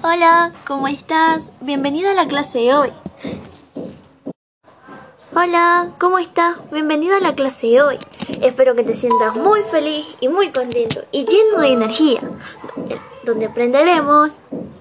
Hola, ¿cómo estás? Bienvenido a la clase de hoy. Hola, ¿cómo estás? Bienvenido a la clase de hoy. Espero que te sientas muy feliz y muy contento y lleno de energía, donde aprenderemos